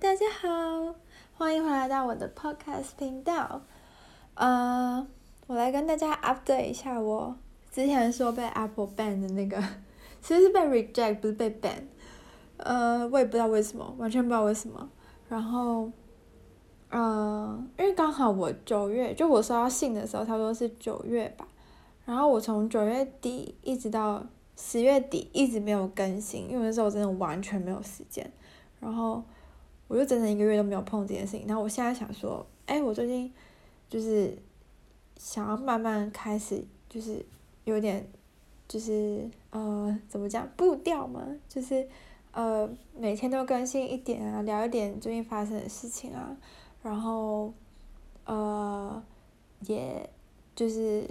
大家好，欢迎回来到我的 podcast 频道。呃，我来跟大家 update 一下我之前说被 Apple ban 的那个，其实是被 reject，不是被 ban。呃，我也不知道为什么，完全不知道为什么。然后，呃，因为刚好我九月，就我收到信的时候，差不多是九月吧。然后我从九月底一直到十月底一直没有更新，因为那时候我真的完全没有时间。然后。我就整整一个月都没有碰这件事情，然后我现在想说，哎，我最近就是想要慢慢开始，就是有点，就是呃，怎么讲步调嘛，就是呃，每天都更新一点啊，聊一点最近发生的事情啊，然后呃，也就是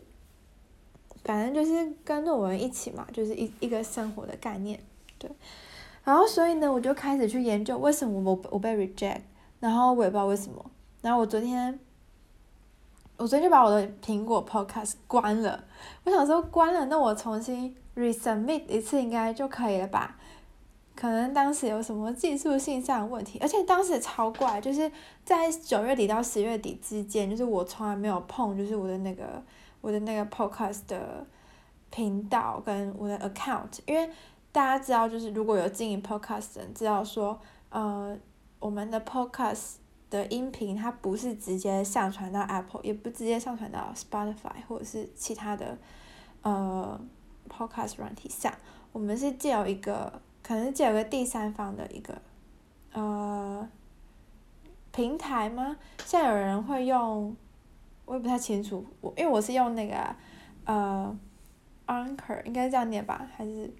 反正就是跟着我们一起嘛，就是一一个生活的概念，对。然后，所以呢，我就开始去研究为什么我我被 reject，然后我也不知道为什么。然后我昨天，我昨天就把我的苹果 podcast 关了。我想说关了，那我重新 resubmit 一次应该就可以了吧？可能当时有什么技术性上的问题，而且当时超怪，就是在九月底到十月底之间，就是我从来没有碰，就是我的那个我的那个 podcast 的频道跟我的 account，因为。大家知道，就是如果有经营 podcast 的人知道说，呃，我们的 podcast 的音频它不是直接上传到 Apple，也不直接上传到 Spotify 或者是其他的呃 podcast 软体上，我们是借有一个，可能是借有个第三方的一个呃平台吗？像有人会用，我也不太清楚，我因为我是用那个呃 Anchor，应该是这样念吧，还是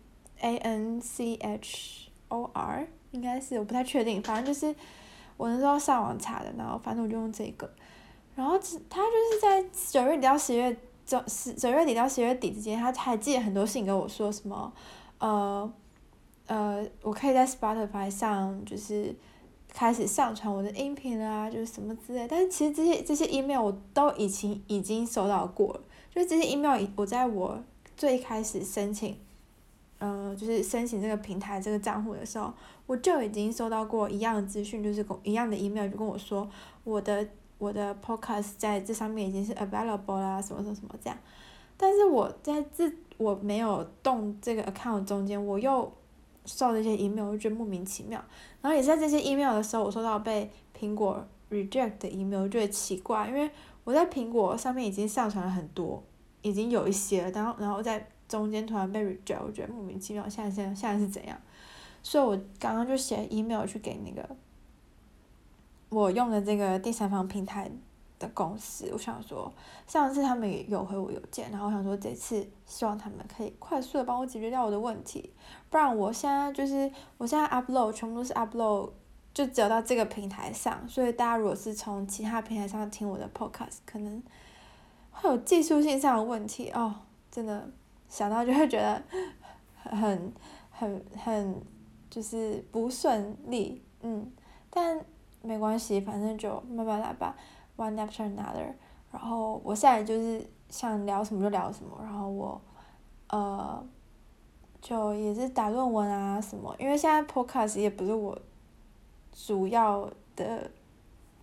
？A N C H O R 应该是，我不太确定，反正就是我那时候上网查的，然后反正我就用这个，然后他就是在九月底到十月九十九月底到十月底之间，他还寄了很多信跟我说什么，呃呃，我可以在 Spotify 上就是开始上传我的音频啊，就是什么之类，但是其实这些这些 email 我都已经已经收到过了，就是这些 email 我在我最开始申请。呃，就是申请这个平台这个账户的时候，我就已经收到过一样的资讯，就是跟一样的 email 就跟我说，我的我的 podcast 在这上面已经是 available 啦，什么什么什么这样。但是我在这我没有动这个 account 中间，我又收到这些 email，我就觉得莫名其妙。然后也在这些 email 的时候，我收到被苹果 reject 的 email，我觉得奇怪，因为我在苹果上面已经上传了很多，已经有一些了，然后然后在。中间突然被 reject，我觉得莫名其妙。现在现在现在是怎样？所以我刚刚就写 email 去给那个我用的这个第三方平台的公司，我想说上次他们也有回我邮件，然后我想说这次希望他们可以快速的帮我解决掉我的问题，不然我现在就是我现在 upload 全部都是 upload 就只有到这个平台上，所以大家如果是从其他平台上听我的 podcast，可能会有技术性上的问题哦，真的。想到就会觉得很很很就是不顺利，嗯，但没关系，反正就慢慢来吧，one after another。然后我现在就是想聊什么就聊什么，然后我呃就也是打论文啊什么，因为现在 podcast 也不是我主要的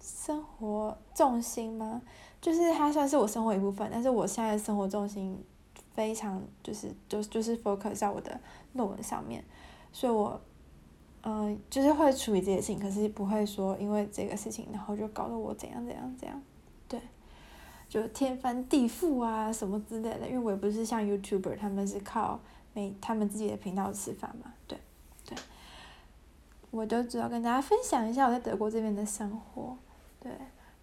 生活重心嘛，就是它算是我生活一部分，但是我现在生活重心。非常就是就就是 focus 在我的论文上面，所以我，嗯、就是会处理这些事情，可是不会说因为这个事情，然后就搞得我怎样怎样怎样，对，就天翻地覆啊什么之类的，因为我也不是像 YouTuber，他们是靠每他们自己的频道吃饭嘛，对，对，我就主要跟大家分享一下我在德国这边的生活，对，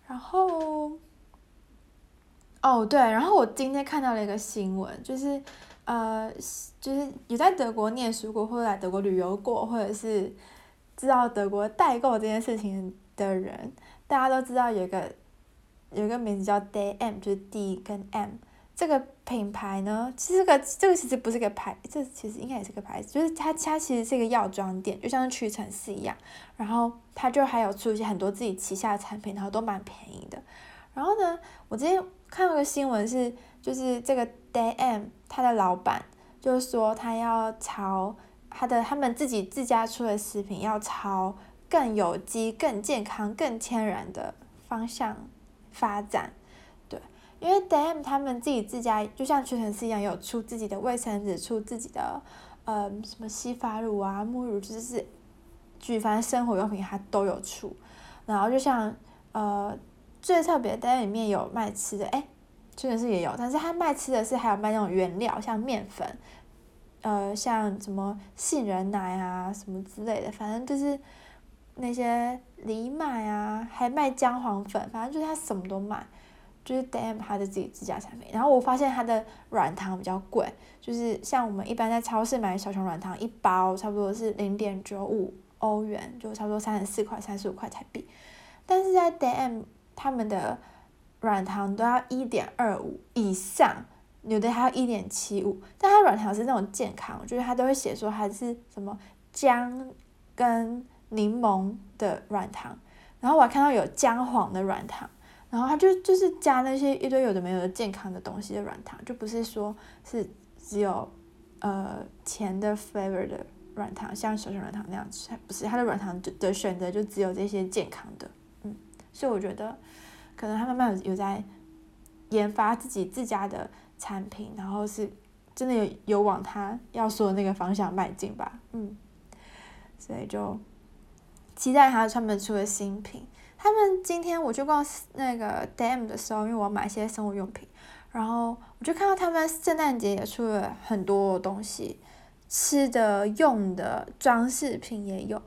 然后。哦，对，然后我今天看到了一个新闻，就是，呃，就是有在德国念书过，或者来德国旅游过，或者是知道德国代购这件事情的人，大家都知道有一个有一个名字叫 DM，就是 D 跟 M 这个品牌呢，其实这个这个其实不是个牌，这其实应该也是个牌子，就是它它其实是一个药妆店，就像屈臣氏一样，然后它就还有出一些很多自己旗下的产品，然后都蛮便宜的。然后呢，我今天看到个新闻是，就是这个 Daym 他的老板就说他要朝他的他们自己自家出的食品要朝更有机、更健康、更天然的方向发展。对，因为 dam 他们自己自家就像屈臣氏一样，有出自己的卫生纸，出自己的呃什么洗发乳啊、沐浴乳，就是举凡生活用品它都有出。然后就像呃最特别，DM 里面有卖吃的，哎，屈臣氏也有，但是他卖吃的是还有卖那种原料，像面粉。呃，像什么杏仁奶啊，什么之类的，反正就是那些藜麦啊，还卖姜黄粉，反正就是他什么都卖，就是 DM 他的自己自家产品。然后我发现他的软糖比较贵，就是像我们一般在超市买小熊软糖，一包差不多是零点九五欧元，就差不多三十四块、三十五块台币。但是在 DM 他们的软糖都要一点二五以上。有的还有一点七五，但它软糖是那种健康，就是它都会写说它是什么姜跟柠檬的软糖，然后我还看到有姜黄的软糖，然后它就就是加那些一堆有的没有的健康的东西的软糖，就不是说是只有呃甜的 flavor 的软糖，像小熊软糖那样子，不是它的软糖的选择就只有这些健康的，所以我觉得可能他慢慢有在研发自己自家的。产品，然后是真的有有往他要说的那个方向迈进吧，嗯，所以就期待他他们出的新品。他们今天我去逛那个 Dam 的时候，因为我要买一些生活用品，然后我就看到他们圣诞节也出了很多东西，吃的、用的、装饰品也有。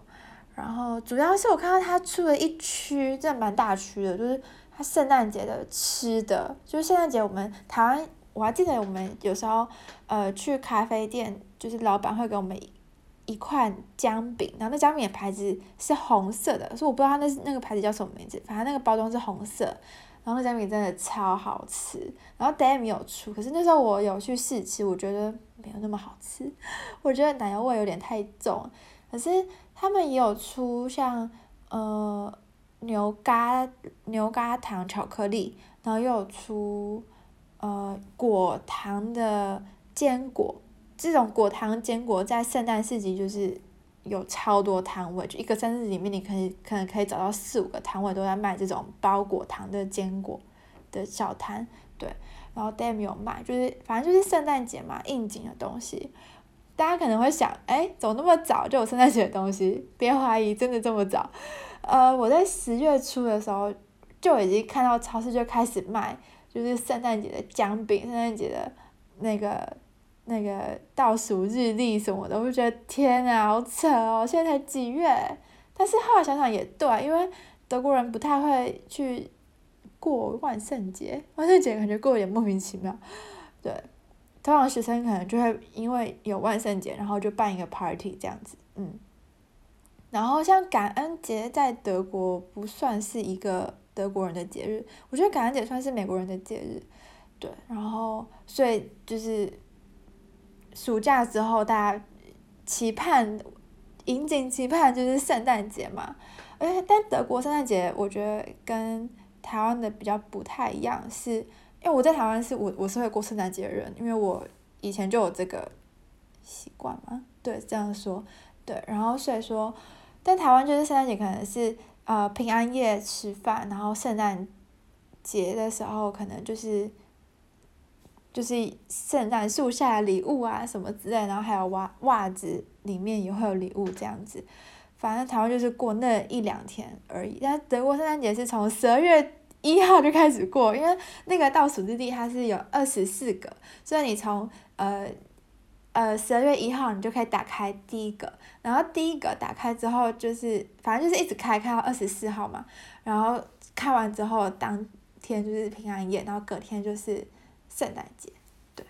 然后主要是我看到他出了一区，真的蛮大区的，就是他圣诞节的吃的，就是圣诞节我们台湾。我还记得我们有时候，呃，去咖啡店，就是老板会给我们一块姜饼，然后那姜饼的牌子是红色的，所以我不知道它那那个牌子叫什么名字，反正那个包装是红色，然后那姜饼真的超好吃。然后 Dam 有出，可是那时候我有去试吃，我觉得没有那么好吃，我觉得奶油味有点太重。可是他们也有出像呃牛轧牛轧糖巧克力，然后又有出。呃，果糖的坚果，这种果糖坚果在圣诞市集就是有超多摊位，就一个圣诞里面，你可以可能可以找到四五个摊位都在卖这种包果糖的坚果的小摊，对，然后 DM 有卖，就是反正就是圣诞节嘛，应景的东西。大家可能会想，哎，怎么那么早就有圣诞节的东西？别怀疑，真的这么早。呃，我在十月初的时候就已经看到超市就开始卖。就是圣诞节的姜饼，圣诞节的那个那个倒数日历什么的，我就觉得天啊，好扯哦！现在才几月？但是后来想想也对，因为德国人不太会去过万圣节，万圣节感觉过有点莫名其妙。对，通常学生可能就会因为有万圣节，然后就办一个 party 这样子，嗯。然后像感恩节在德国不算是一个。德国人的节日，我觉得感恩节算是美国人的节日，对，然后所以就是暑假之后，大家期盼、引颈期盼就是圣诞节嘛。而且但德国圣诞节，我觉得跟台湾的比较不太一样，是因为我在台湾是我我是会过圣诞节的人，因为我以前就有这个习惯嘛，对，这样说，对，然后所以说，但台湾就是圣诞节可能是。呃，平安夜吃饭，然后圣诞节的时候可能就是，就是圣诞树下的礼物啊什么之类，然后还有袜袜子里面也会有礼物这样子。反正台湾就是过那一两天而已，但德国圣诞节是从十二月一号就开始过，因为那个倒数日历它是有二十四个，所以你从呃。呃，十二月一号你就可以打开第一个，然后第一个打开之后就是，反正就是一直开，开到二十四号嘛。然后开完之后，当天就是平安夜，然后隔天就是圣诞节，对，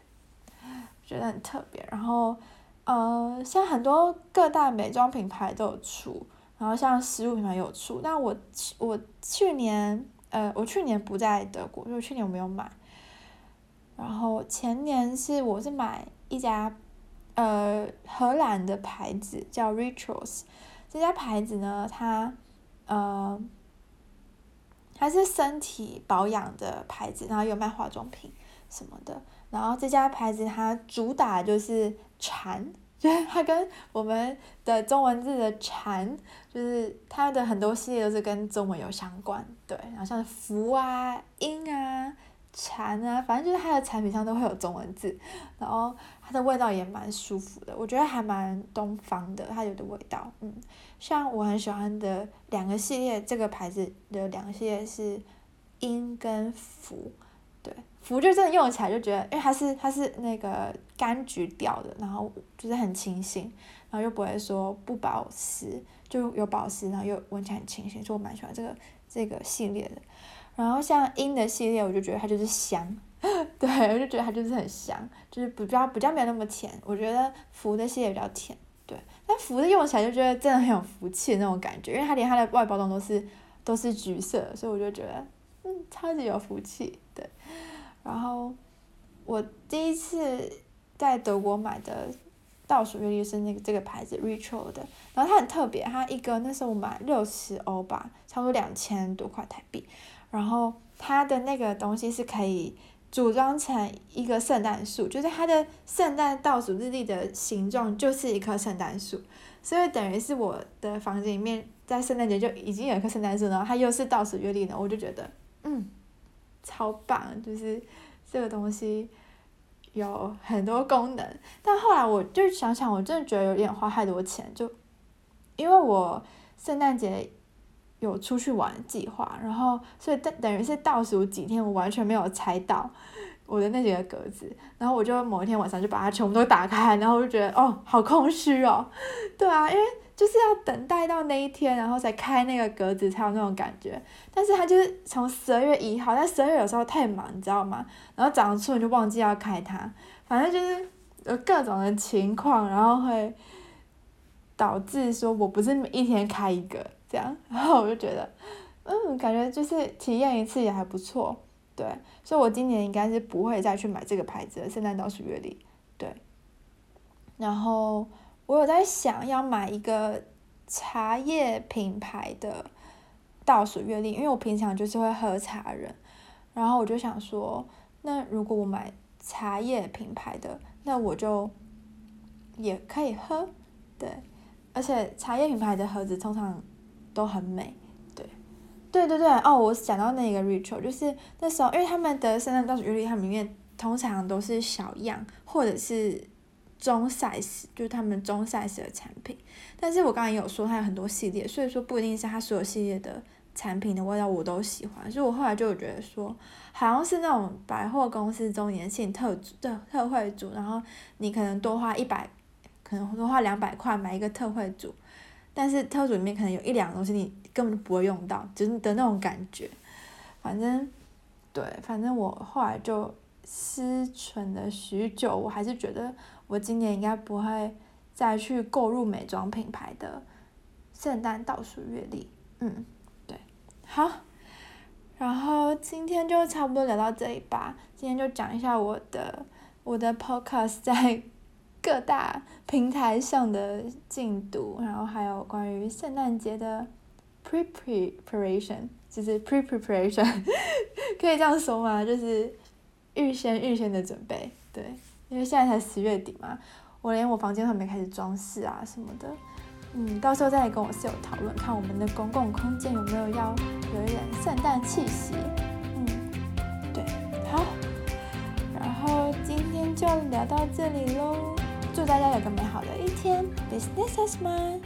觉得很特别。然后，呃，像很多各大美妆品牌都有出，然后像食物品牌有出。但我我去年，呃，我去年不在德国，因为去年我没有买。然后前年是我是买一家。呃，荷兰的牌子叫 Rituals，这家牌子呢，它呃，它是身体保养的牌子，然后有卖化妆品什么的。然后这家牌子它主打就是蝉，就是它跟我们的中文字的蝉，就是它的很多系列都是跟中文有相关，对，然后像福啊、音啊、蝉啊，反正就是它的产品上都会有中文字，然后它的味道也蛮舒服的，我觉得还蛮东方的，它有的味道，嗯，像我很喜欢的两个系列，这个牌子的两个系列是音跟福。对，福就真的用起来就觉得，因为它是它是那个柑橘调的，然后就是很清新，然后又不会说不保湿，就有保湿，然后又闻起来很清新，所以我蛮喜欢这个这个系列的。然后像鹰的系列，我就觉得它就是香，对，我就觉得它就是很香，就是比较比较没有那么甜。我觉得福的系列比较甜，对，但福的用起来就觉得真的很有福气的那种感觉，因为它连它的外包装都是都是橘色，所以我就觉得。嗯，超级有福气，对。然后我第一次在德国买的倒数月历是那个这个牌子 Ritual 的，然后它很特别，它一个那时候我买六十欧吧，差不多两千多块台币。然后它的那个东西是可以组装成一个圣诞树，就是它的圣诞倒数日历的形状就是一棵圣诞树，所以等于是我的房间里面在圣诞节就已经有一棵圣诞树，然后它又是倒数月历呢，我就觉得。嗯，超棒！就是这个东西有很多功能，但后来我就想想，我真的觉得有点花太多钱，就因为我圣诞节有出去玩计划，然后所以等等于是倒数几天，我完全没有拆到我的那几个格子，然后我就某一天晚上就把它全部都打开，然后我就觉得哦，好空虚哦，对啊，因为。就是要等待到那一天，然后才开那个格子才有那种感觉。但是它就是从十二月一号，但十二月有时候太忙，你知道吗？然后长出你就忘记要开它，反正就是有各种的情况，然后会导致说我不是每一天开一个这样。然后我就觉得，嗯，感觉就是体验一次也还不错，对。所以我今年应该是不会再去买这个牌子的圣诞倒数月历，对。然后。我有在想要买一个茶叶品牌的倒数月历，因为我平常就是会喝茶人，然后我就想说，那如果我买茶叶品牌的，那我就也可以喝，对，而且茶叶品牌的盒子通常都很美，对，对对对，哦，我想到那个 Ritual，就是那时候，因为他们的圣诞倒数月历，它里面通常都是小样或者是。中 size 就是他们中 size 的产品，但是我刚才有说它有很多系列，所以说不一定是它所有系列的产品的味道我都喜欢，所以我后来就觉得说，好像是那种百货公司周年庆特组特特惠组，然后你可能多花一百，可能多花两百块买一个特惠组，但是特组里面可能有一两个东西你根本就不会用到，就是的那种感觉，反正对，反正我后来就思忖了许久，我还是觉得。我今年应该不会再去购入美妆品牌的圣诞倒数月历，嗯，对，好，然后今天就差不多聊到这里吧。今天就讲一下我的我的 podcast 在各大平台上的进度，然后还有关于圣诞节的 pre preparation，就是 pre preparation，可以这样说吗？就是预先预先的准备，对。因为现在才十月底嘛，我连我房间都还没开始装饰啊什么的，嗯，到时候再来跟我室友讨论，看我们的公共空间有没有要有一点圣诞气息，嗯，对，好，然后今天就聊到这里喽，祝大家有个美好的一天，Business as mine。